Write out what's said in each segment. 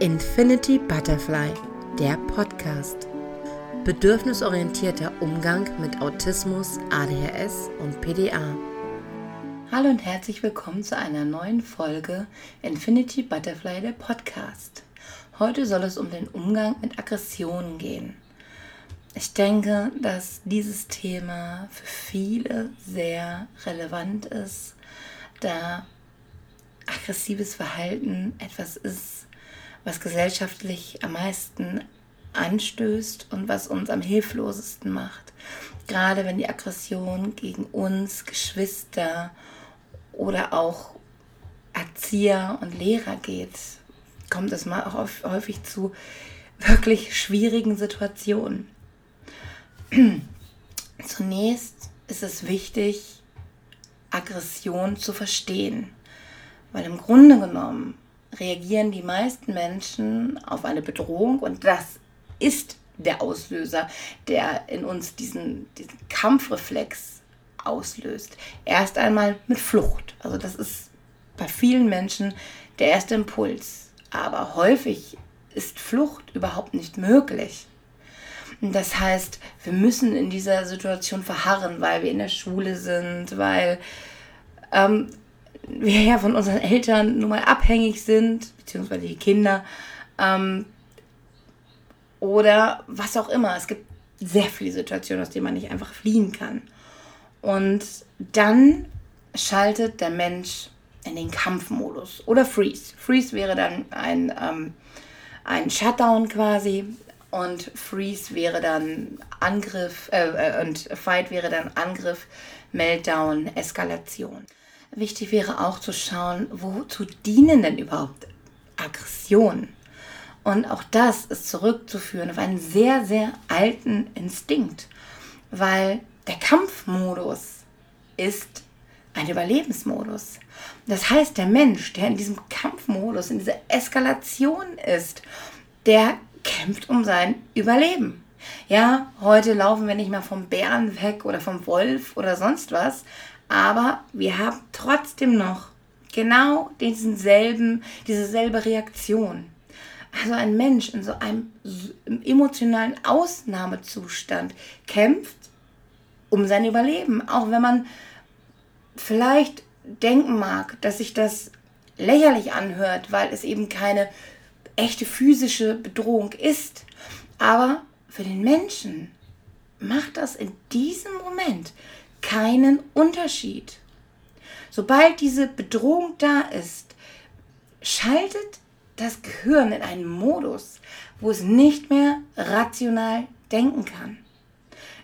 Infinity Butterfly, der Podcast. Bedürfnisorientierter Umgang mit Autismus, ADHS und PDA. Hallo und herzlich willkommen zu einer neuen Folge Infinity Butterfly, der Podcast. Heute soll es um den Umgang mit Aggressionen gehen. Ich denke, dass dieses Thema für viele sehr relevant ist, da aggressives Verhalten etwas ist, was gesellschaftlich am meisten anstößt und was uns am hilflosesten macht. Gerade wenn die Aggression gegen uns, Geschwister oder auch Erzieher und Lehrer geht, kommt es mal auch häufig zu wirklich schwierigen Situationen. Zunächst ist es wichtig, Aggression zu verstehen, weil im Grunde genommen reagieren die meisten Menschen auf eine Bedrohung und das ist der Auslöser, der in uns diesen, diesen Kampfreflex auslöst. Erst einmal mit Flucht. Also das ist bei vielen Menschen der erste Impuls. Aber häufig ist Flucht überhaupt nicht möglich. Das heißt, wir müssen in dieser Situation verharren, weil wir in der Schule sind, weil ähm, wir ja von unseren Eltern nun mal abhängig sind, beziehungsweise die Kinder, ähm, oder was auch immer. Es gibt sehr viele Situationen, aus denen man nicht einfach fliehen kann. Und dann schaltet der Mensch in den Kampfmodus oder Freeze. Freeze wäre dann ein, ähm, ein Shutdown quasi und Freeze wäre dann Angriff äh, äh, und Fight wäre dann Angriff, Meltdown, Eskalation. Wichtig wäre auch zu schauen, wozu dienen denn überhaupt Aggressionen? Und auch das ist zurückzuführen auf einen sehr, sehr alten Instinkt, weil der Kampfmodus ist ein Überlebensmodus. Das heißt, der Mensch, der in diesem Kampfmodus, in dieser Eskalation ist, der kämpft um sein Überleben. Ja, heute laufen wir nicht mehr vom Bären weg oder vom Wolf oder sonst was, aber wir haben trotzdem noch genau diesen selben, diese selbe Reaktion. Also ein Mensch in so einem emotionalen Ausnahmezustand kämpft um sein Überleben, auch wenn man vielleicht denken mag, dass sich das lächerlich anhört, weil es eben keine echte physische Bedrohung ist. Aber für den Menschen macht das in diesem Moment keinen Unterschied. Sobald diese Bedrohung da ist, schaltet das Gehirn in einen Modus, wo es nicht mehr rational denken kann.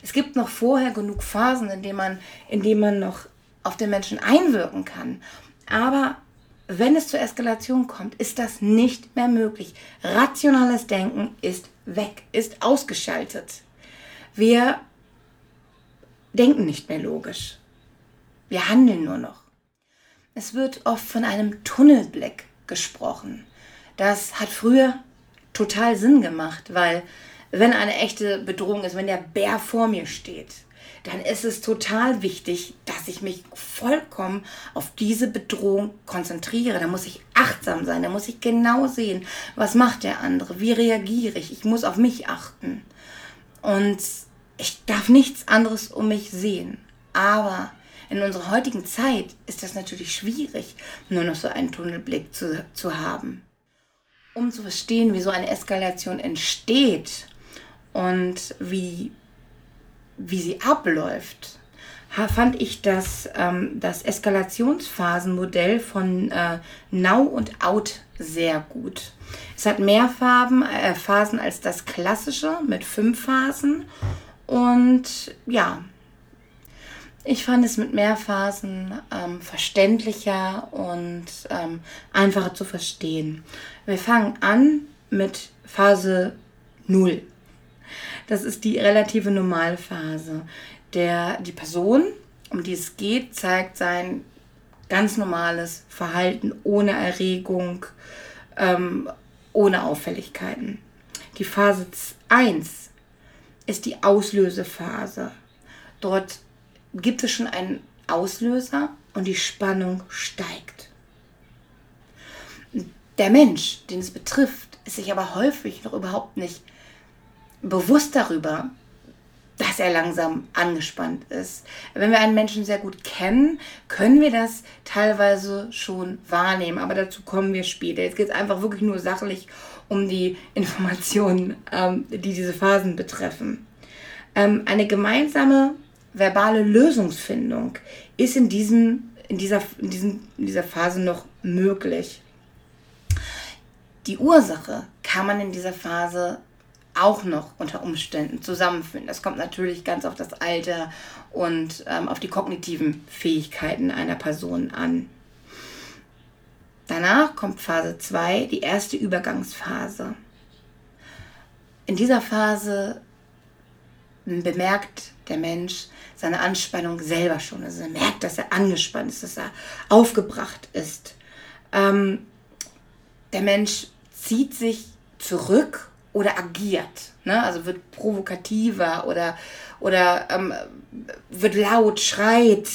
Es gibt noch vorher genug Phasen, in denen man, in denen man noch auf den Menschen einwirken kann. Aber wenn es zur Eskalation kommt, ist das nicht mehr möglich. Rationales Denken ist weg, ist ausgeschaltet. Wir denken nicht mehr logisch. Wir handeln nur noch. Es wird oft von einem Tunnelblick gesprochen. Das hat früher total Sinn gemacht, weil wenn eine echte Bedrohung ist, wenn der Bär vor mir steht, dann ist es total wichtig, dass ich mich vollkommen auf diese Bedrohung konzentriere. Da muss ich achtsam sein, da muss ich genau sehen, was macht der andere, wie reagiere ich. Ich muss auf mich achten. Und ich darf nichts anderes um mich sehen. Aber in unserer heutigen Zeit ist das natürlich schwierig, nur noch so einen Tunnelblick zu, zu haben. Um zu verstehen, wie so eine Eskalation entsteht und wie wie sie abläuft, fand ich das, ähm, das Eskalationsphasenmodell von äh, Now und Out sehr gut. Es hat mehr Farben, äh, Phasen als das klassische mit fünf Phasen. Und ja, ich fand es mit mehr Phasen ähm, verständlicher und ähm, einfacher zu verstehen. Wir fangen an mit Phase 0. Das ist die relative Normalphase. Der, die Person, um die es geht, zeigt sein ganz normales Verhalten ohne Erregung, ähm, ohne Auffälligkeiten. Die Phase 1 ist die Auslösephase. Dort gibt es schon einen Auslöser und die Spannung steigt. Der Mensch, den es betrifft, ist sich aber häufig noch überhaupt nicht bewusst darüber, dass er langsam angespannt ist. Wenn wir einen Menschen sehr gut kennen, können wir das teilweise schon wahrnehmen, aber dazu kommen wir später. Jetzt geht es einfach wirklich nur sachlich um die Informationen, ähm, die diese Phasen betreffen. Ähm, eine gemeinsame verbale Lösungsfindung ist in, diesem, in, dieser, in, diesem, in dieser Phase noch möglich. Die Ursache kann man in dieser Phase auch noch unter Umständen zusammenfinden. Das kommt natürlich ganz auf das Alter und ähm, auf die kognitiven Fähigkeiten einer Person an. Danach kommt Phase 2, die erste Übergangsphase. In dieser Phase bemerkt der Mensch seine Anspannung selber schon. Also er merkt, dass er angespannt ist, dass er aufgebracht ist. Ähm, der Mensch zieht sich zurück oder agiert. Ne? Also wird provokativer oder, oder ähm, wird laut, schreit.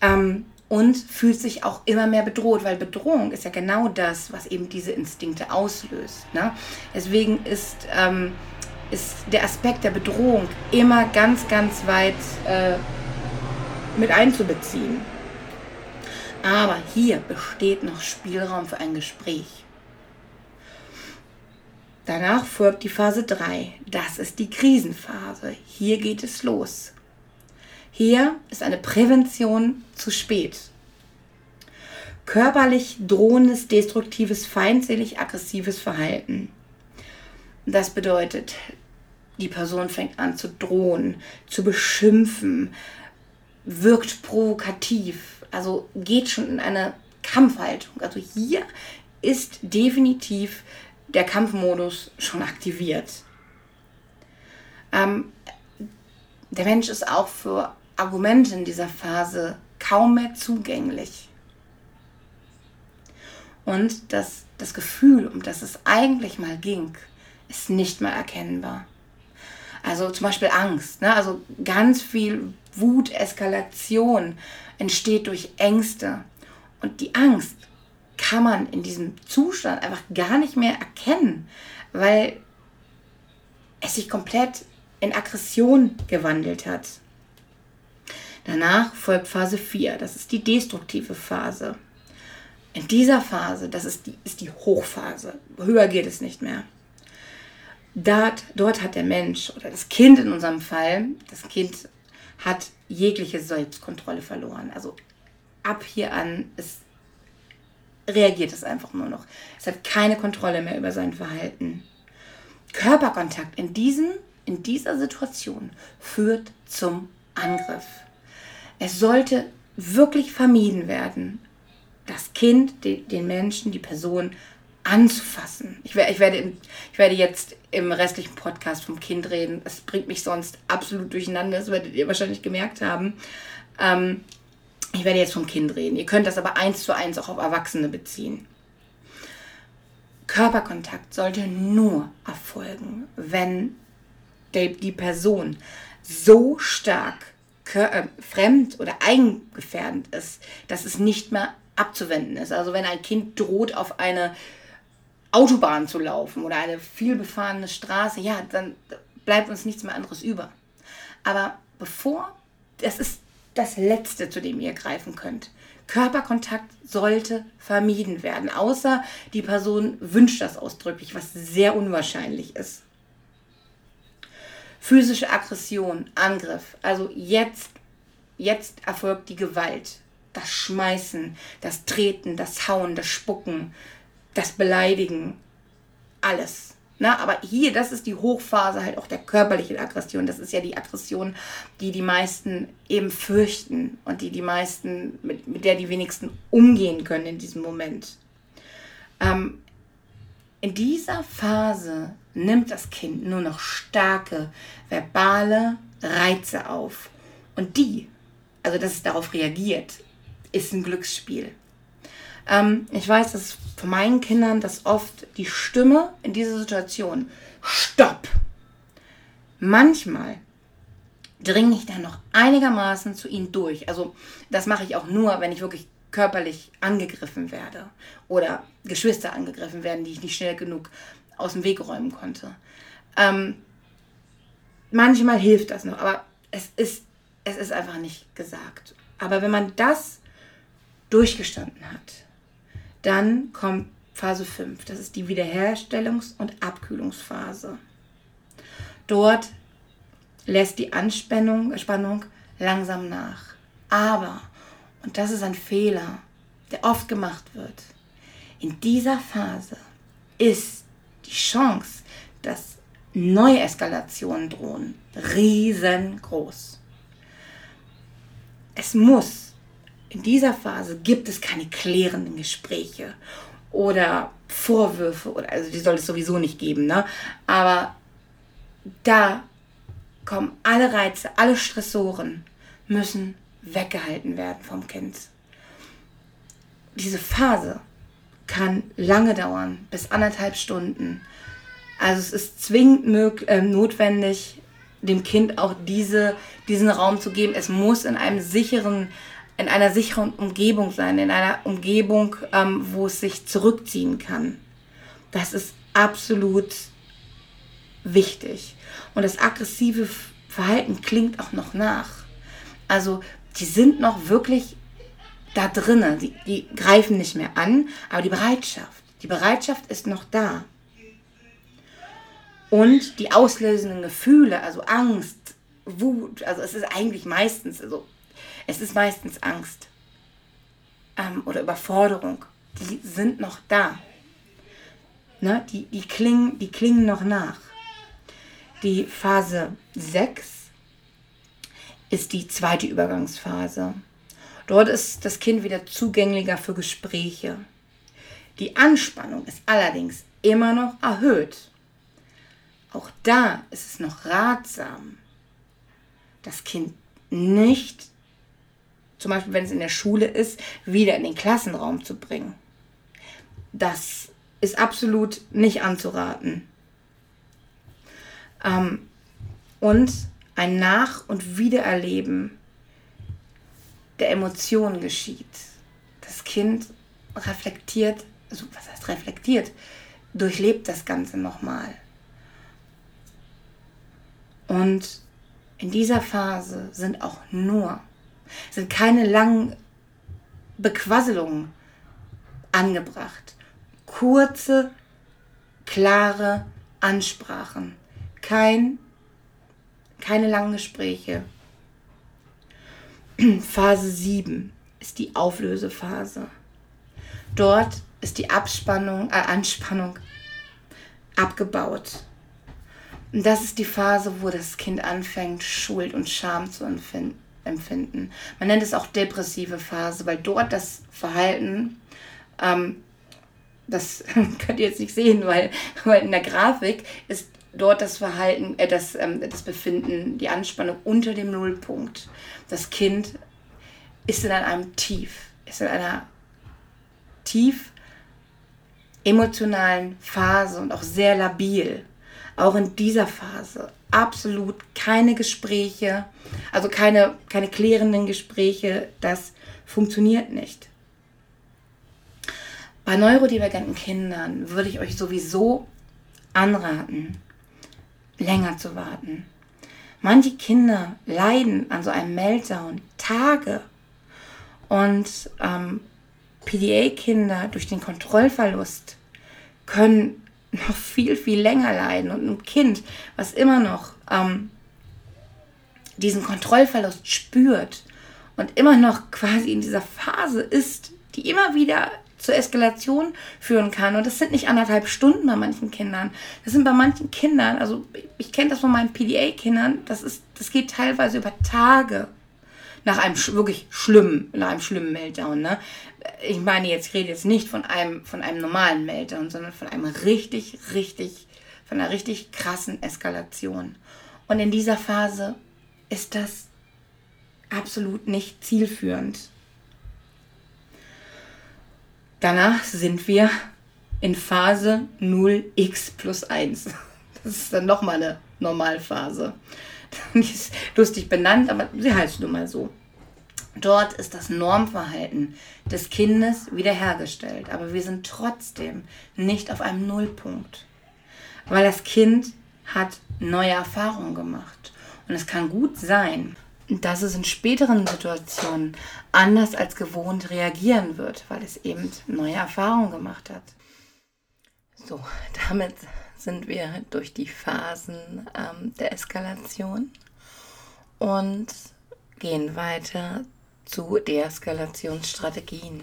Ähm, und fühlt sich auch immer mehr bedroht, weil Bedrohung ist ja genau das, was eben diese Instinkte auslöst. Ne? Deswegen ist, ähm, ist der Aspekt der Bedrohung immer ganz, ganz weit äh, mit einzubeziehen. Aber hier besteht noch Spielraum für ein Gespräch. Danach folgt die Phase 3. Das ist die Krisenphase. Hier geht es los. Hier ist eine Prävention zu spät. Körperlich drohendes, destruktives, feindselig, aggressives Verhalten. Das bedeutet, die Person fängt an zu drohen, zu beschimpfen, wirkt provokativ, also geht schon in eine Kampfhaltung. Also hier ist definitiv der Kampfmodus schon aktiviert. Ähm, der Mensch ist auch für Argumente in dieser Phase kaum mehr zugänglich. Und das, das Gefühl, um das es eigentlich mal ging, ist nicht mehr erkennbar. Also zum Beispiel Angst. Ne? Also ganz viel Wut, Eskalation entsteht durch Ängste. Und die Angst kann man in diesem Zustand einfach gar nicht mehr erkennen, weil es sich komplett in Aggression gewandelt hat. Danach folgt Phase 4, das ist die destruktive Phase. In dieser Phase, das ist die, ist die Hochphase, höher geht es nicht mehr. Dort, dort hat der Mensch oder das Kind in unserem Fall, das Kind hat jegliche Selbstkontrolle verloren. Also ab hier an ist, reagiert es einfach nur noch. Es hat keine Kontrolle mehr über sein Verhalten. Körperkontakt in, diesem, in dieser Situation führt zum Angriff. Es sollte wirklich vermieden werden, das Kind, den Menschen, die Person anzufassen. Ich, ich, werde, ich werde jetzt im restlichen Podcast vom Kind reden. Es bringt mich sonst absolut durcheinander. Das werdet ihr wahrscheinlich gemerkt haben. Ähm, ich werde jetzt vom Kind reden. Ihr könnt das aber eins zu eins auch auf Erwachsene beziehen. Körperkontakt sollte nur erfolgen, wenn die Person so stark äh, fremd oder eigengefährdend ist, dass es nicht mehr abzuwenden ist. Also wenn ein Kind droht, auf eine Autobahn zu laufen oder eine vielbefahrene Straße, ja, dann bleibt uns nichts mehr anderes über. Aber bevor, das ist das Letzte, zu dem ihr greifen könnt. Körperkontakt sollte vermieden werden, außer die Person wünscht das ausdrücklich, was sehr unwahrscheinlich ist. Physische Aggression, Angriff. Also jetzt, jetzt erfolgt die Gewalt. Das Schmeißen, das Treten, das Hauen, das Spucken, das Beleidigen. Alles. Na, aber hier, das ist die Hochphase halt auch der körperlichen Aggression. Das ist ja die Aggression, die die meisten eben fürchten und die die meisten, mit, mit der die wenigsten umgehen können in diesem Moment. Ähm, in dieser Phase nimmt das Kind nur noch starke verbale Reize auf. Und die, also dass es darauf reagiert, ist ein Glücksspiel. Ähm, ich weiß, dass von meinen Kindern, dass oft die Stimme in dieser Situation, stopp. Manchmal dringe ich dann noch einigermaßen zu ihnen durch. Also das mache ich auch nur, wenn ich wirklich körperlich angegriffen werde oder Geschwister angegriffen werden, die ich nicht schnell genug aus dem Weg räumen konnte. Ähm, manchmal hilft das noch, aber es ist, es ist einfach nicht gesagt. Aber wenn man das durchgestanden hat, dann kommt Phase 5. Das ist die Wiederherstellungs- und Abkühlungsphase. Dort lässt die Anspannung Spannung langsam nach. Aber, und das ist ein Fehler, der oft gemacht wird, in dieser Phase ist die Chance, dass neue Eskalationen drohen, riesengroß. Es muss, in dieser Phase gibt es keine klärenden Gespräche oder Vorwürfe, oder, also die soll es sowieso nicht geben, ne? aber da kommen alle Reize, alle Stressoren müssen weggehalten werden vom Kind. Diese Phase kann lange dauern, bis anderthalb Stunden. Also es ist zwingend äh, notwendig, dem Kind auch diese, diesen Raum zu geben. Es muss in einem sicheren, in einer sicheren Umgebung sein, in einer Umgebung, ähm, wo es sich zurückziehen kann. Das ist absolut wichtig. Und das aggressive Verhalten klingt auch noch nach. Also die sind noch wirklich da drinnen. Die, die greifen nicht mehr an, aber die Bereitschaft, die Bereitschaft ist noch da. Und die auslösenden Gefühle, also Angst, Wut, also es ist eigentlich meistens, also es ist meistens Angst ähm, oder Überforderung, die sind noch da. Ne? Die, die, klingen, die klingen noch nach. Die Phase 6 ist die zweite Übergangsphase. Dort ist das Kind wieder zugänglicher für Gespräche. Die Anspannung ist allerdings immer noch erhöht. Auch da ist es noch ratsam, das Kind nicht, zum Beispiel wenn es in der Schule ist, wieder in den Klassenraum zu bringen. Das ist absolut nicht anzuraten. Ähm, und ein Nach- und Wiedererleben der Emotionen geschieht. Das Kind reflektiert, also was heißt reflektiert, durchlebt das Ganze nochmal. Und in dieser Phase sind auch nur, sind keine langen Bequasselungen angebracht. Kurze, klare Ansprachen. Kein, keine langen Gespräche. Phase 7 ist die Auflösephase. Dort ist die Abspannung, äh, Anspannung abgebaut. Und das ist die Phase, wo das Kind anfängt, Schuld und Scham zu empfinden. Man nennt es auch depressive Phase, weil dort das Verhalten, ähm, das könnt ihr jetzt nicht sehen, weil, weil in der Grafik ist dort das Verhalten, äh, das, ähm, das Befinden, die Anspannung unter dem Nullpunkt. Das Kind ist in einem Tief, ist in einer tief emotionalen Phase und auch sehr labil. Auch in dieser Phase absolut keine Gespräche, also keine, keine klärenden Gespräche, das funktioniert nicht. Bei neurodivergenten Kindern würde ich euch sowieso anraten, länger zu warten. Manche Kinder leiden an so einem Meltdown Tage und ähm, PDA-Kinder durch den Kontrollverlust können noch viel, viel länger leiden. Und ein Kind, was immer noch ähm, diesen Kontrollverlust spürt und immer noch quasi in dieser Phase ist, die immer wieder zur Eskalation führen kann. Und das sind nicht anderthalb Stunden bei manchen Kindern. Das sind bei manchen Kindern, also ich kenne das von meinen PDA-Kindern, das, das geht teilweise über Tage nach einem wirklich schlimmen, nach einem schlimmen Meltdown. Ne? Ich meine jetzt, ich rede jetzt nicht von einem, von einem normalen Meltdown, sondern von einem richtig, richtig, von einer richtig krassen Eskalation. Und in dieser Phase ist das absolut nicht zielführend. Danach sind wir in Phase 0x plus 1. Das ist dann nochmal eine Normalphase. Die ist lustig benannt, aber sie heißt nun mal so. Dort ist das Normverhalten des Kindes wiederhergestellt, aber wir sind trotzdem nicht auf einem Nullpunkt, weil das Kind hat neue Erfahrungen gemacht. Und es kann gut sein, dass es in späteren Situationen anders als gewohnt reagieren wird, weil es eben neue Erfahrungen gemacht hat. So, damit sind wir durch die Phasen ähm, der Eskalation und gehen weiter zu Deeskalationsstrategien.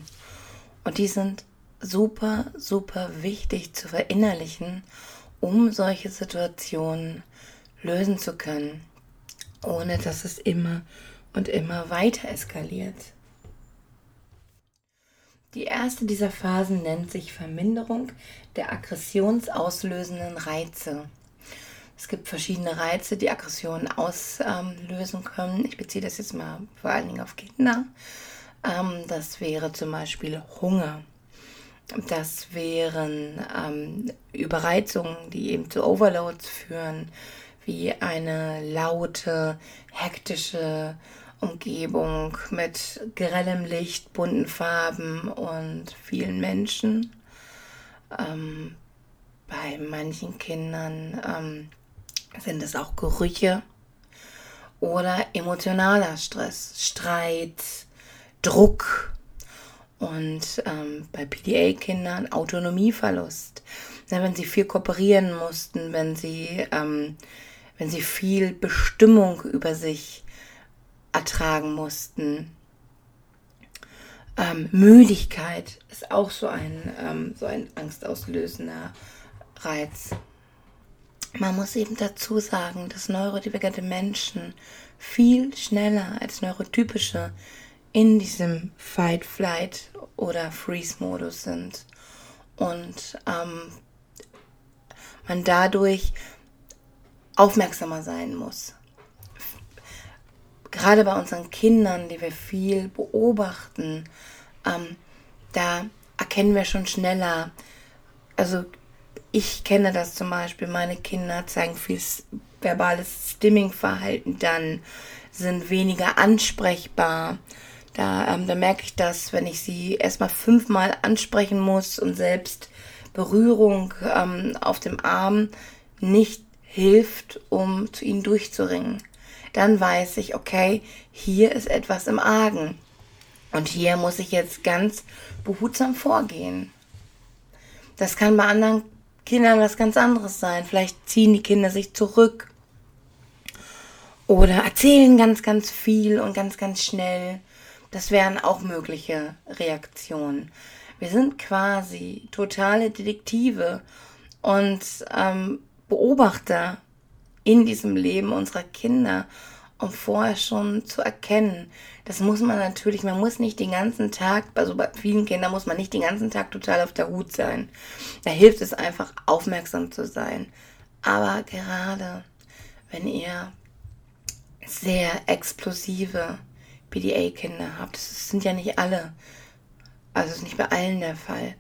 Und die sind super, super wichtig zu verinnerlichen, um solche Situationen lösen zu können, ohne dass es immer und immer weiter eskaliert. Die erste dieser Phasen nennt sich Verminderung der aggressionsauslösenden Reize. Es gibt verschiedene Reize, die Aggressionen auslösen können. Ich beziehe das jetzt mal vor allen Dingen auf Kinder. Ähm, das wäre zum Beispiel Hunger. Das wären ähm, Überreizungen, die eben zu Overloads führen, wie eine laute, hektische Umgebung mit grellem Licht, bunten Farben und vielen Menschen. Ähm, bei manchen Kindern sind es auch Gerüche oder emotionaler Stress, Streit, Druck und ähm, bei PDA-Kindern Autonomieverlust. Ja, wenn sie viel kooperieren mussten, wenn sie, ähm, wenn sie viel Bestimmung über sich ertragen mussten. Ähm, Müdigkeit ist auch so ein, ähm, so ein angstauslösender Reiz. Man muss eben dazu sagen, dass neurodivergente Menschen viel schneller als neurotypische in diesem Fight, Flight oder Freeze-Modus sind. Und ähm, man dadurch aufmerksamer sein muss. Gerade bei unseren Kindern, die wir viel beobachten, ähm, da erkennen wir schon schneller, also ich kenne das zum Beispiel, meine Kinder zeigen viel verbales Stimming-Verhalten dann, sind weniger ansprechbar. Da, ähm, da merke ich das, wenn ich sie erstmal fünfmal ansprechen muss und selbst Berührung ähm, auf dem Arm nicht hilft, um zu ihnen durchzuringen. Dann weiß ich, okay, hier ist etwas im Argen. Und hier muss ich jetzt ganz behutsam vorgehen. Das kann bei anderen Kindern was ganz anderes sein. Vielleicht ziehen die Kinder sich zurück oder erzählen ganz, ganz viel und ganz, ganz schnell. Das wären auch mögliche Reaktionen. Wir sind quasi totale Detektive und ähm, Beobachter in diesem Leben unserer Kinder um vorher schon zu erkennen. Das muss man natürlich, man muss nicht den ganzen Tag, also bei vielen Kindern muss man nicht den ganzen Tag total auf der Hut sein. Da hilft es einfach, aufmerksam zu sein. Aber gerade wenn ihr sehr explosive PDA-Kinder habt, das sind ja nicht alle, also ist nicht bei allen der Fall.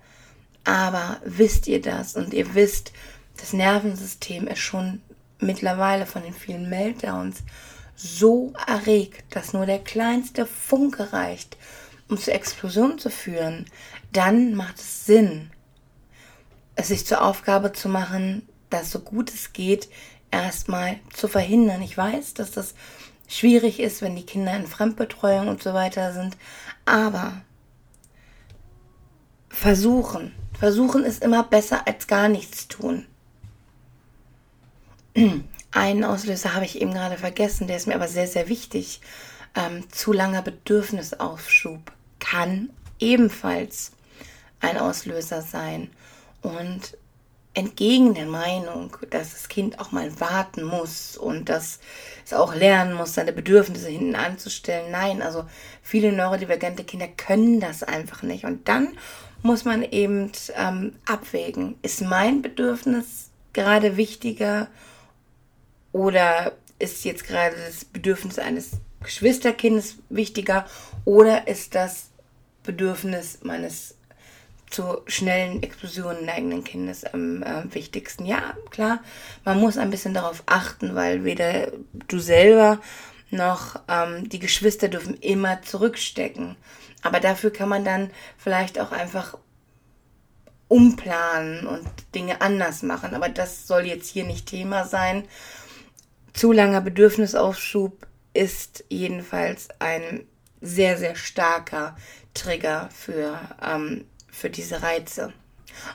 Aber wisst ihr das und ihr wisst, das Nervensystem ist schon mittlerweile von den vielen Meltdowns so erregt, dass nur der kleinste Funke reicht, um zur Explosion zu führen, dann macht es Sinn, es sich zur Aufgabe zu machen, das so gut es geht erstmal zu verhindern. Ich weiß, dass das schwierig ist, wenn die Kinder in Fremdbetreuung und so weiter sind, aber versuchen, versuchen ist immer besser als gar nichts tun. Einen Auslöser habe ich eben gerade vergessen, der ist mir aber sehr, sehr wichtig. Ähm, zu langer Bedürfnisaufschub kann ebenfalls ein Auslöser sein. Und entgegen der Meinung, dass das Kind auch mal warten muss und dass es auch lernen muss, seine Bedürfnisse hinten anzustellen. Nein, also viele neurodivergente Kinder können das einfach nicht. Und dann muss man eben ähm, abwägen, ist mein Bedürfnis gerade wichtiger oder ist jetzt gerade das Bedürfnis eines Geschwisterkindes wichtiger? Oder ist das Bedürfnis meines zu schnellen Explosionen neigenden Kindes am äh, wichtigsten? Ja, klar, man muss ein bisschen darauf achten, weil weder du selber noch, ähm, die Geschwister dürfen immer zurückstecken. Aber dafür kann man dann vielleicht auch einfach umplanen und Dinge anders machen. Aber das soll jetzt hier nicht Thema sein. Zu langer Bedürfnisaufschub ist jedenfalls ein sehr, sehr starker Trigger für, ähm, für diese Reize.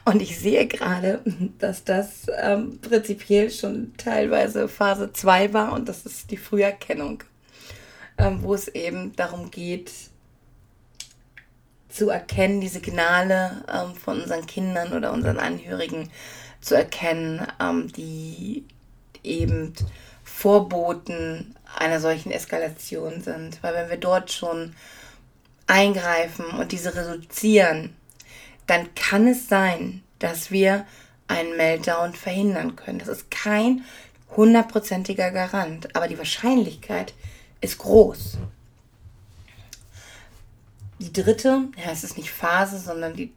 Und ich sehe gerade, dass das ähm, prinzipiell schon teilweise Phase 2 war und das ist die Früherkennung, ähm, wo es eben darum geht, zu erkennen, die Signale ähm, von unseren Kindern oder unseren Angehörigen zu erkennen, ähm, die eben Vorboten einer solchen Eskalation sind. Weil wenn wir dort schon eingreifen und diese reduzieren, dann kann es sein, dass wir einen Meltdown verhindern können. Das ist kein hundertprozentiger Garant, aber die Wahrscheinlichkeit ist groß. Die dritte, ja, es ist nicht Phase, sondern die,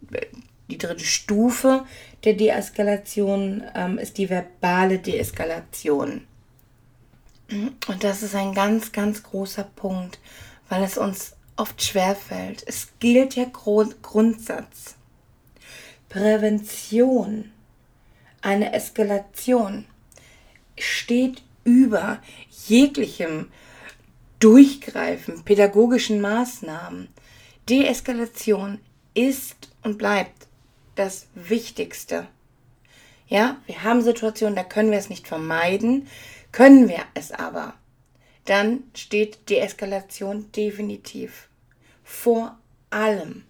die dritte Stufe der Deeskalation ähm, ist die verbale Deeskalation. Und das ist ein ganz, ganz großer Punkt, weil es uns oft schwerfällt. Es gilt der Grund Grundsatz. Prävention, eine Eskalation steht über jeglichem Durchgreifen, pädagogischen Maßnahmen. Deeskalation ist und bleibt das Wichtigste. Ja, wir haben Situationen, da können wir es nicht vermeiden, können wir es aber, dann steht Deeskalation definitiv vor allem.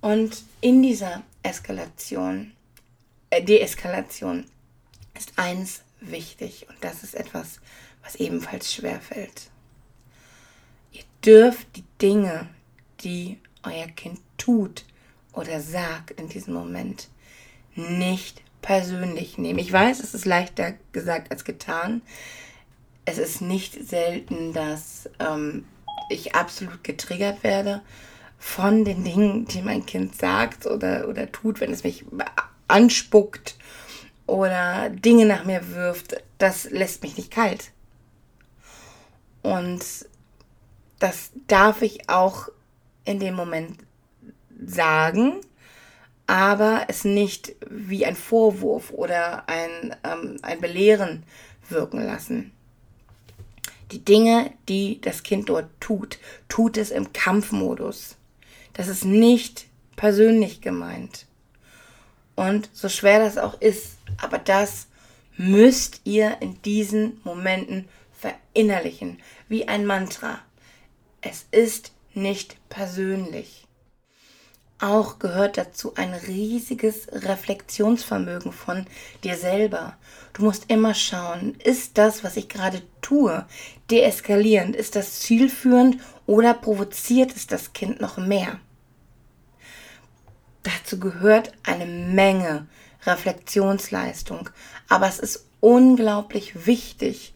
Und in dieser Eskalation, äh, Deeskalation ist eins wichtig und das ist etwas, was ebenfalls schwer fällt. Ihr dürft die Dinge, die euer Kind tut oder sagt in diesem Moment, nicht persönlich nehmen. Ich weiß, es ist leichter gesagt als getan. Es ist nicht selten, dass ähm, ich absolut getriggert werde von den Dingen, die mein Kind sagt oder, oder tut, wenn es mich anspuckt oder Dinge nach mir wirft. Das lässt mich nicht kalt. Und das darf ich auch in dem Moment sagen, aber es nicht wie ein Vorwurf oder ein, ähm, ein Belehren wirken lassen. Die Dinge, die das Kind dort tut, tut es im Kampfmodus. Das ist nicht persönlich gemeint. Und so schwer das auch ist, aber das müsst ihr in diesen Momenten verinnerlichen, wie ein Mantra. Es ist nicht persönlich. Auch gehört dazu ein riesiges Reflexionsvermögen von dir selber. Du musst immer schauen, ist das, was ich gerade tue, deeskalierend? Ist das zielführend oder provoziert es das Kind noch mehr? Dazu gehört eine Menge Reflexionsleistung, aber es ist unglaublich wichtig,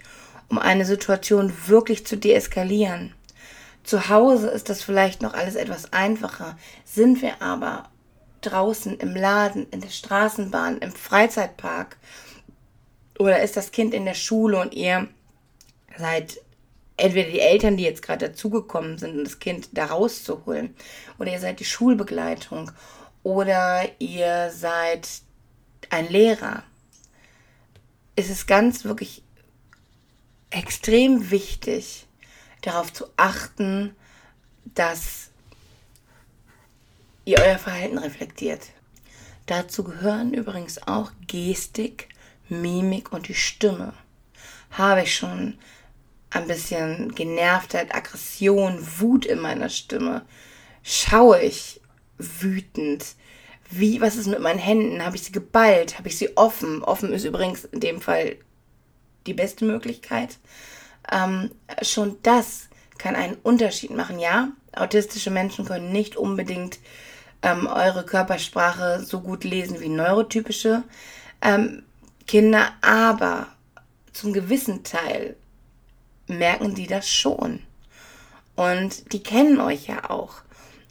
um eine Situation wirklich zu deeskalieren. Zu Hause ist das vielleicht noch alles etwas einfacher. Sind wir aber draußen im Laden, in der Straßenbahn, im Freizeitpark oder ist das Kind in der Schule und ihr seid entweder die Eltern, die jetzt gerade dazugekommen sind, um das Kind da rauszuholen, oder ihr seid die Schulbegleitung oder ihr seid ein Lehrer. ist Es ganz wirklich extrem wichtig, darauf zu achten, dass ihr euer Verhalten reflektiert. Dazu gehören übrigens auch Gestik, Mimik und die Stimme. Habe ich schon ein bisschen Genervtheit, Aggression, Wut in meiner Stimme? Schaue ich wütend? Wie, was ist mit meinen Händen? Habe ich sie geballt? Habe ich sie offen? Offen ist übrigens in dem Fall die beste Möglichkeit ähm, schon das kann einen Unterschied machen. Ja, autistische Menschen können nicht unbedingt ähm, eure Körpersprache so gut lesen wie neurotypische ähm, Kinder, aber zum gewissen Teil merken die das schon. Und die kennen euch ja auch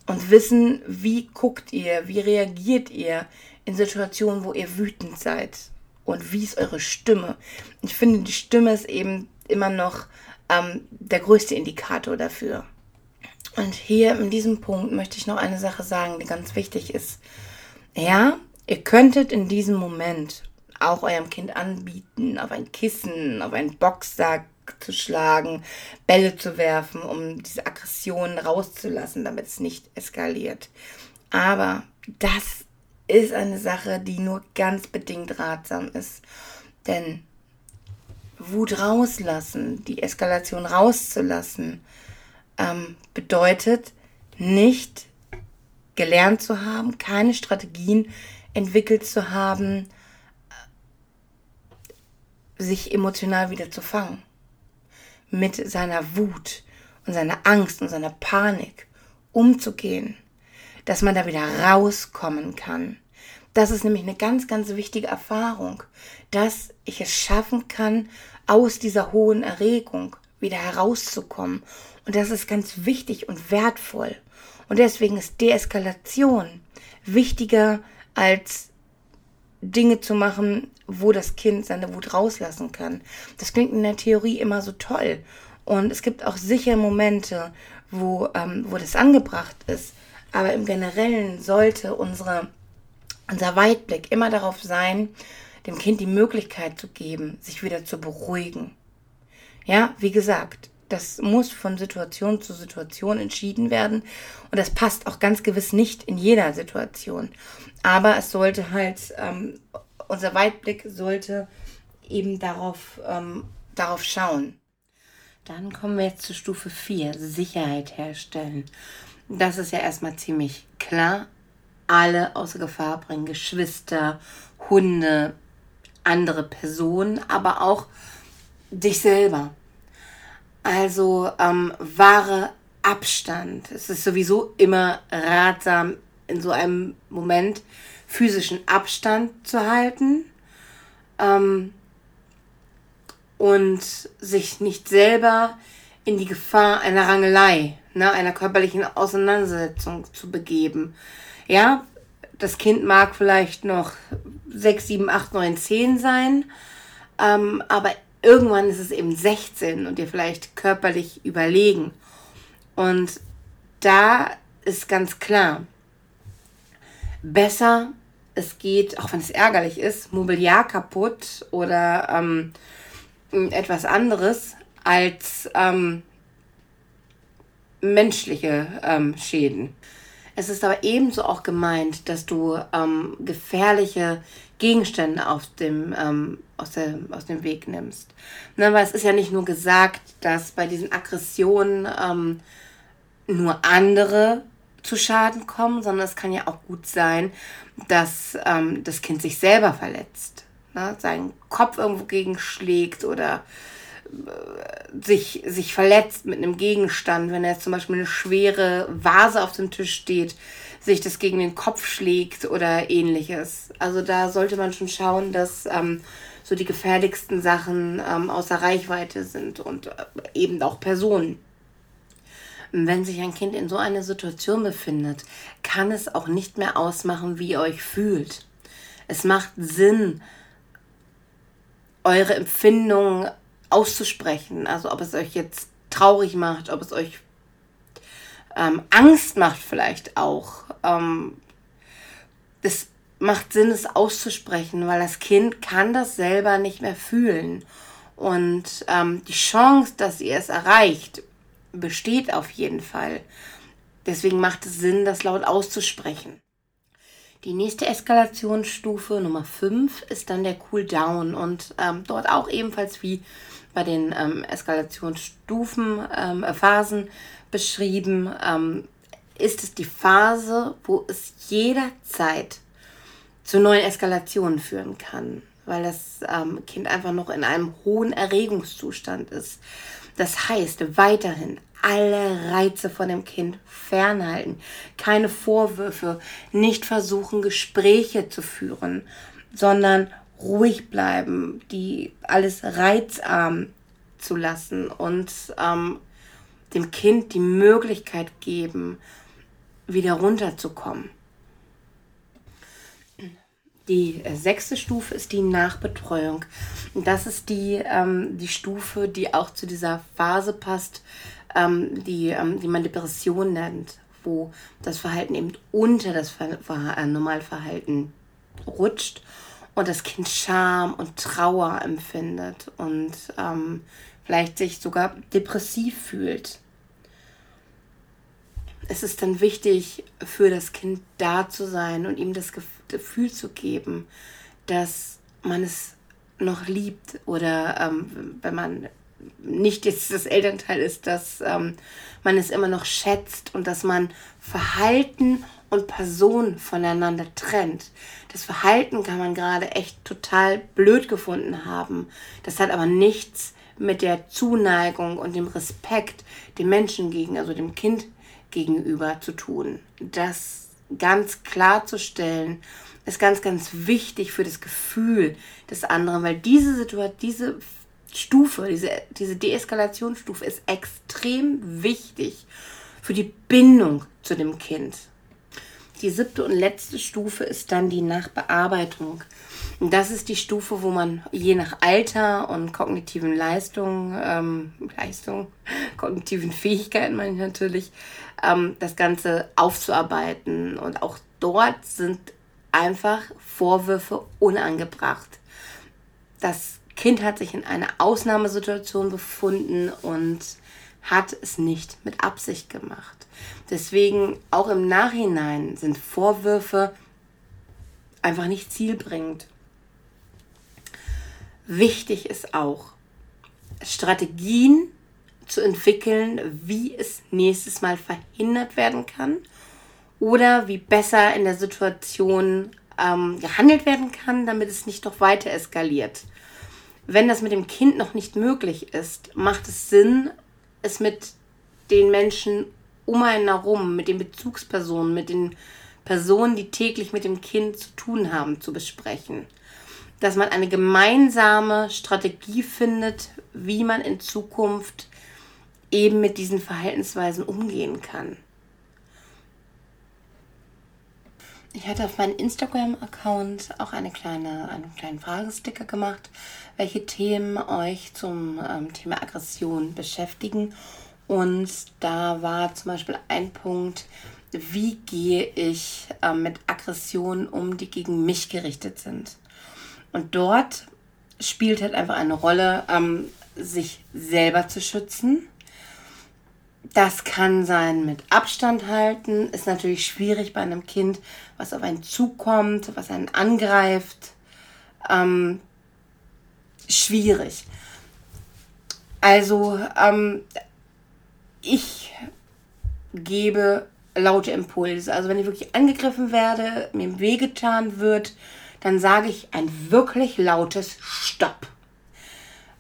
und wissen, wie guckt ihr, wie reagiert ihr in Situationen, wo ihr wütend seid und wie ist eure Stimme. Ich finde, die Stimme ist eben immer noch ähm, der größte Indikator dafür. Und hier in diesem Punkt möchte ich noch eine Sache sagen, die ganz wichtig ist. Ja, ihr könntet in diesem Moment auch eurem Kind anbieten, auf ein Kissen, auf einen Boxsack zu schlagen, Bälle zu werfen, um diese Aggression rauszulassen, damit es nicht eskaliert. Aber das ist eine Sache, die nur ganz bedingt ratsam ist. Denn Wut rauslassen, die Eskalation rauszulassen, ähm, bedeutet nicht gelernt zu haben, keine Strategien entwickelt zu haben, sich emotional wieder zu fangen. Mit seiner Wut und seiner Angst und seiner Panik umzugehen, dass man da wieder rauskommen kann. Das ist nämlich eine ganz, ganz wichtige Erfahrung, dass ich es schaffen kann, aus dieser hohen Erregung wieder herauszukommen. Und das ist ganz wichtig und wertvoll. Und deswegen ist Deeskalation wichtiger als Dinge zu machen, wo das Kind seine Wut rauslassen kann. Das klingt in der Theorie immer so toll. Und es gibt auch sicher Momente, wo, ähm, wo das angebracht ist. Aber im Generellen sollte unsere, unser Weitblick immer darauf sein, dem Kind die Möglichkeit zu geben, sich wieder zu beruhigen. Ja, wie gesagt, das muss von Situation zu Situation entschieden werden und das passt auch ganz gewiss nicht in jeder Situation. Aber es sollte halt, ähm, unser Weitblick sollte eben darauf, ähm, darauf schauen. Dann kommen wir jetzt zu Stufe 4, Sicherheit herstellen. Das ist ja erstmal ziemlich klar. Alle außer Gefahr bringen Geschwister, Hunde, andere Personen, aber auch dich selber. Also ähm, wahre Abstand. Es ist sowieso immer ratsam, in so einem Moment physischen Abstand zu halten ähm, und sich nicht selber in die Gefahr einer Rangelei, ne, einer körperlichen Auseinandersetzung zu begeben. Ja, das Kind mag vielleicht noch 6, 7, 8, 9, 10 sein, ähm, aber irgendwann ist es eben 16 und dir vielleicht körperlich überlegen. Und da ist ganz klar, besser es geht, auch wenn es ärgerlich ist, Mobiliar kaputt oder ähm, etwas anderes als ähm, menschliche ähm, Schäden. Es ist aber ebenso auch gemeint, dass du ähm, gefährliche Gegenstände aus dem, ähm, aus, der, aus dem Weg nimmst. Ne, weil es ist ja nicht nur gesagt, dass bei diesen Aggressionen ähm, nur andere zu Schaden kommen, sondern es kann ja auch gut sein, dass ähm, das Kind sich selber verletzt, ne? seinen Kopf irgendwo gegenschlägt oder sich, sich verletzt mit einem Gegenstand, wenn er jetzt zum Beispiel eine schwere Vase auf dem Tisch steht, sich das gegen den Kopf schlägt oder ähnliches. Also da sollte man schon schauen, dass ähm, so die gefährlichsten Sachen ähm, außer Reichweite sind und äh, eben auch Personen. Wenn sich ein Kind in so einer Situation befindet, kann es auch nicht mehr ausmachen, wie ihr euch fühlt. Es macht Sinn, eure Empfindungen auszusprechen. Also ob es euch jetzt traurig macht, ob es euch ähm, Angst macht vielleicht auch. Ähm, es macht Sinn, es auszusprechen, weil das Kind kann das selber nicht mehr fühlen. Und ähm, die Chance, dass ihr es erreicht, besteht auf jeden Fall. Deswegen macht es Sinn, das laut auszusprechen. Die nächste Eskalationsstufe Nummer 5 ist dann der Cooldown und ähm, dort auch ebenfalls wie bei den ähm, Eskalationsstufen, ähm, äh, Phasen beschrieben, ähm, ist es die Phase, wo es jederzeit zu neuen Eskalationen führen kann, weil das ähm, Kind einfach noch in einem hohen Erregungszustand ist. Das heißt, weiterhin alle Reize von dem Kind fernhalten, keine Vorwürfe, nicht versuchen, Gespräche zu führen, sondern ruhig bleiben, die alles reizarm zu lassen und ähm, dem Kind die Möglichkeit geben, wieder runterzukommen. Die äh, sechste Stufe ist die Nachbetreuung. Das ist die, ähm, die Stufe, die auch zu dieser Phase passt, ähm, die, ähm, die man Depression nennt, wo das Verhalten eben unter das Ver Ver äh, Normalverhalten rutscht und das Kind Scham und Trauer empfindet und ähm, vielleicht sich sogar depressiv fühlt. Es ist dann wichtig für das Kind da zu sein und ihm das Gefühl zu geben, dass man es noch liebt oder ähm, wenn man nicht jetzt das Elternteil ist, dass ähm, man es immer noch schätzt und dass man Verhalten und Person voneinander trennt. Das Verhalten kann man gerade echt total blöd gefunden haben. Das hat aber nichts mit der Zuneigung und dem Respekt dem Menschen gegen, also dem Kind gegenüber zu tun. Das ganz klarzustellen, ist ganz, ganz wichtig für das Gefühl des anderen, weil diese Situation, diese Stufe, diese, diese Deeskalationsstufe ist extrem wichtig für die Bindung zu dem Kind. Die siebte und letzte Stufe ist dann die Nachbearbeitung. Und das ist die Stufe, wo man je nach Alter und kognitiven Leistungen, ähm, Leistung, kognitiven Fähigkeiten meine ich natürlich, ähm, das Ganze aufzuarbeiten. Und auch dort sind einfach Vorwürfe unangebracht. Das Kind hat sich in einer Ausnahmesituation befunden und hat es nicht mit Absicht gemacht. Deswegen auch im Nachhinein sind Vorwürfe einfach nicht zielbringend. Wichtig ist auch, Strategien zu entwickeln, wie es nächstes Mal verhindert werden kann oder wie besser in der Situation ähm, gehandelt werden kann, damit es nicht noch weiter eskaliert. Wenn das mit dem Kind noch nicht möglich ist, macht es Sinn, es mit den Menschen um einen herum, mit den Bezugspersonen, mit den Personen, die täglich mit dem Kind zu tun haben, zu besprechen. Dass man eine gemeinsame Strategie findet, wie man in Zukunft eben mit diesen Verhaltensweisen umgehen kann. Ich hatte auf meinem Instagram-Account auch eine kleine, einen kleinen Fragesticker gemacht, welche Themen euch zum ähm, Thema Aggression beschäftigen. Und da war zum Beispiel ein Punkt, wie gehe ich äh, mit Aggressionen um, die gegen mich gerichtet sind. Und dort spielt halt einfach eine Rolle, ähm, sich selber zu schützen das kann sein mit Abstand halten. Ist natürlich schwierig bei einem Kind, was auf einen zukommt, was einen angreift. Ähm, schwierig. Also, ähm, ich gebe laute Impulse. Also, wenn ich wirklich angegriffen werde, mir wehgetan wird, dann sage ich ein wirklich lautes Stopp.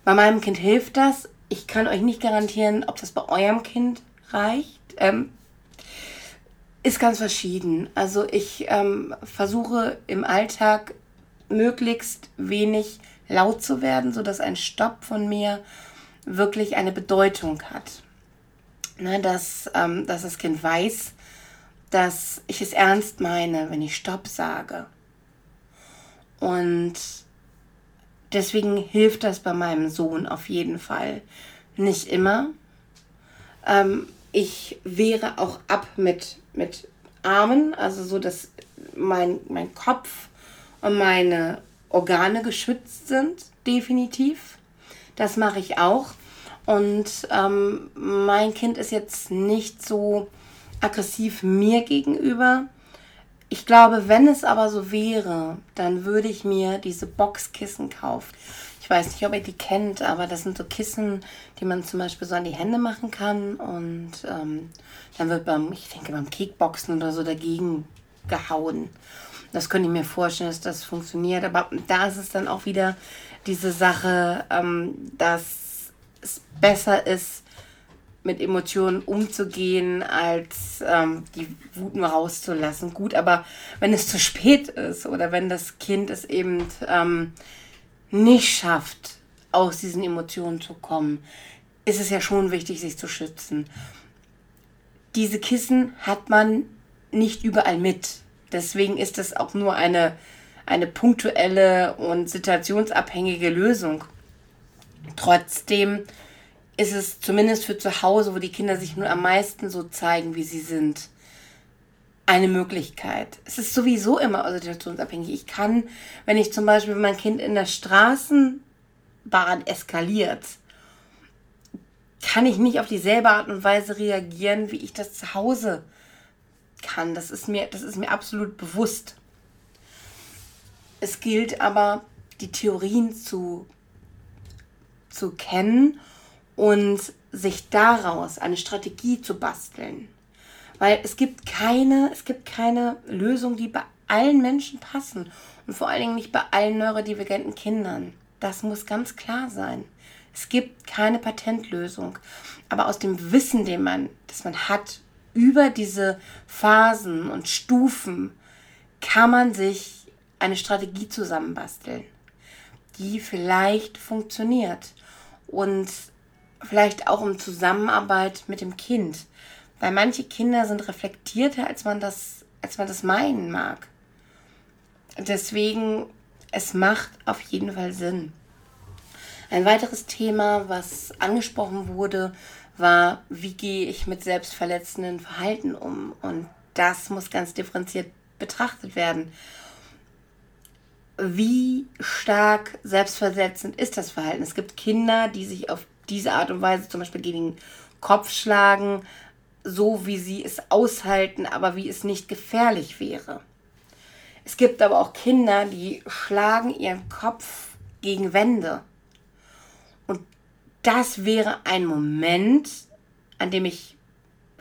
Bei meinem Kind hilft das ich kann euch nicht garantieren, ob das bei eurem Kind reicht. Ähm, ist ganz verschieden. Also ich ähm, versuche im Alltag möglichst wenig laut zu werden, sodass ein Stopp von mir wirklich eine Bedeutung hat. Ne, dass, ähm, dass das Kind weiß, dass ich es ernst meine, wenn ich Stopp sage. Und deswegen hilft das bei meinem Sohn auf jeden Fall. Nicht immer. Ähm, ich wehre auch ab mit, mit Armen, also so, dass mein, mein Kopf und meine Organe geschützt sind, definitiv. Das mache ich auch. Und ähm, mein Kind ist jetzt nicht so aggressiv mir gegenüber. Ich glaube, wenn es aber so wäre, dann würde ich mir diese Boxkissen kaufen. Ich weiß nicht, ob ihr die kennt, aber das sind so Kissen, die man zum Beispiel so an die Hände machen kann und ähm, dann wird beim, ich denke beim Kickboxen oder so dagegen gehauen. Das könnte ich mir vorstellen, dass das funktioniert, aber da ist es dann auch wieder diese Sache, ähm, dass es besser ist, mit Emotionen umzugehen, als ähm, die Wut nur rauszulassen. Gut, aber wenn es zu spät ist oder wenn das Kind es eben ähm, nicht schafft, aus diesen Emotionen zu kommen, ist es ja schon wichtig, sich zu schützen. Diese Kissen hat man nicht überall mit. Deswegen ist das auch nur eine, eine punktuelle und situationsabhängige Lösung. Trotzdem ist es zumindest für zu Hause, wo die Kinder sich nur am meisten so zeigen, wie sie sind, eine Möglichkeit. Es ist sowieso immer situationsabhängig. Ich kann, wenn ich zum Beispiel mein Kind in der Straßenbahn eskaliert, kann ich nicht auf dieselbe Art und Weise reagieren, wie ich das zu Hause kann. Das ist mir, das ist mir absolut bewusst. Es gilt aber, die Theorien zu, zu kennen und sich daraus eine Strategie zu basteln. Weil es gibt keine, es gibt keine Lösung, die bei allen Menschen passen. Und vor allen Dingen nicht bei allen neurodivergenten Kindern. Das muss ganz klar sein. Es gibt keine Patentlösung. Aber aus dem Wissen, den man, das man hat über diese Phasen und Stufen, kann man sich eine Strategie zusammenbasteln, die vielleicht funktioniert. Und vielleicht auch um Zusammenarbeit mit dem Kind. Weil manche Kinder sind reflektierter, als man das, als man das meinen mag. Deswegen, es macht auf jeden Fall Sinn. Ein weiteres Thema, was angesprochen wurde, war, wie gehe ich mit selbstverletzenden Verhalten um? Und das muss ganz differenziert betrachtet werden. Wie stark selbstverletzend ist das Verhalten? Es gibt Kinder, die sich auf diese Art und Weise zum Beispiel gegen den Kopf schlagen, so wie sie es aushalten, aber wie es nicht gefährlich wäre. Es gibt aber auch Kinder, die schlagen ihren Kopf gegen Wände. Das wäre ein Moment, an dem ich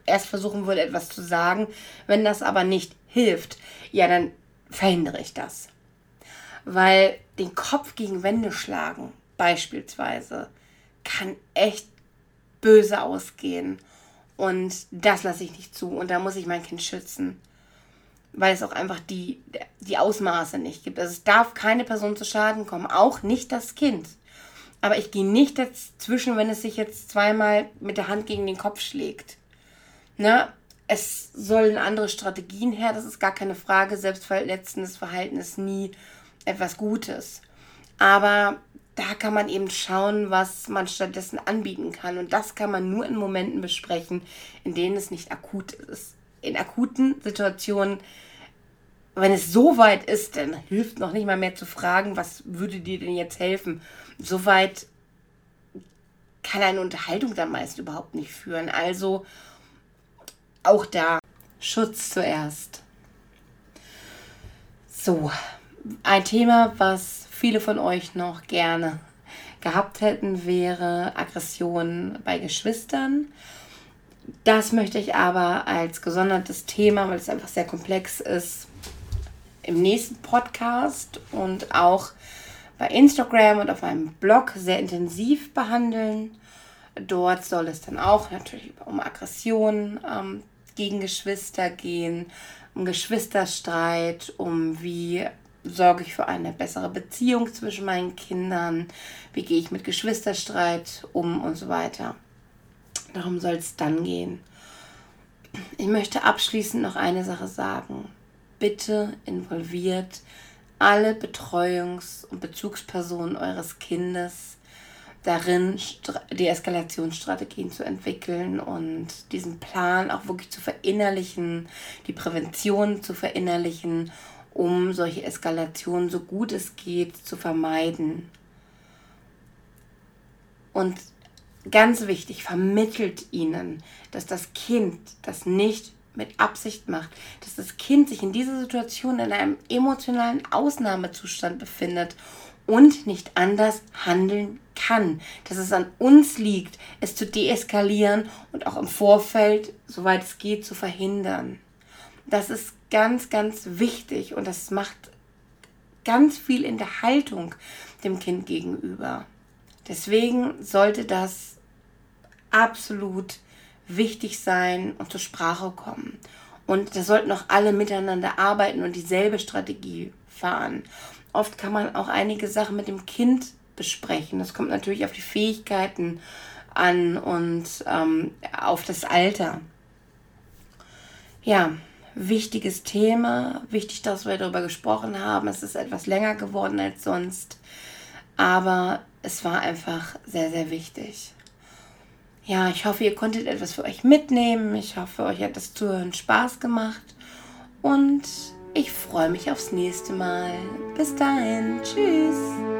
erst versuchen würde, etwas zu sagen. Wenn das aber nicht hilft, ja, dann verhindere ich das. Weil den Kopf gegen Wände schlagen, beispielsweise, kann echt böse ausgehen. Und das lasse ich nicht zu. Und da muss ich mein Kind schützen. Weil es auch einfach die, die Ausmaße nicht gibt. Also es darf keine Person zu Schaden kommen. Auch nicht das Kind. Aber ich gehe nicht dazwischen, wenn es sich jetzt zweimal mit der Hand gegen den Kopf schlägt. Na, es sollen andere Strategien her, das ist gar keine Frage. Selbstverletzendes Verhalten ist nie etwas Gutes. Aber da kann man eben schauen, was man stattdessen anbieten kann. Und das kann man nur in Momenten besprechen, in denen es nicht akut ist. In akuten Situationen, wenn es so weit ist, dann hilft noch nicht mal mehr zu fragen, was würde dir denn jetzt helfen. So weit kann eine Unterhaltung dann meist überhaupt nicht führen. Also auch da Schutz zuerst. So, ein Thema, was viele von euch noch gerne gehabt hätten, wäre Aggression bei Geschwistern. Das möchte ich aber als gesondertes Thema, weil es einfach sehr komplex ist, im nächsten Podcast und auch bei Instagram und auf meinem Blog sehr intensiv behandeln. Dort soll es dann auch natürlich um Aggression ähm, gegen Geschwister gehen, um Geschwisterstreit, um wie sorge ich für eine bessere Beziehung zwischen meinen Kindern? Wie gehe ich mit Geschwisterstreit um und so weiter? Darum soll es dann gehen. Ich möchte abschließend noch eine Sache sagen. Bitte involviert alle Betreuungs- und Bezugspersonen eures Kindes darin, die Eskalationsstrategien zu entwickeln und diesen Plan auch wirklich zu verinnerlichen, die Prävention zu verinnerlichen um solche Eskalationen so gut es geht zu vermeiden. Und ganz wichtig, vermittelt ihnen, dass das Kind das nicht mit Absicht macht, dass das Kind sich in dieser Situation in einem emotionalen Ausnahmezustand befindet und nicht anders handeln kann. Dass es an uns liegt, es zu deeskalieren und auch im Vorfeld, soweit es geht, zu verhindern. Das ist ganz, ganz wichtig und das macht ganz viel in der Haltung dem Kind gegenüber. Deswegen sollte das absolut wichtig sein und zur Sprache kommen. Und da sollten auch alle miteinander arbeiten und dieselbe Strategie fahren. Oft kann man auch einige Sachen mit dem Kind besprechen. Das kommt natürlich auf die Fähigkeiten an und ähm, auf das Alter. Ja, wichtiges Thema. Wichtig, dass wir darüber gesprochen haben. Es ist etwas länger geworden als sonst. Aber es war einfach sehr, sehr wichtig. Ja, ich hoffe, ihr konntet etwas für euch mitnehmen. Ich hoffe, euch hat das Zuhören Spaß gemacht. Und ich freue mich aufs nächste Mal. Bis dahin. Tschüss.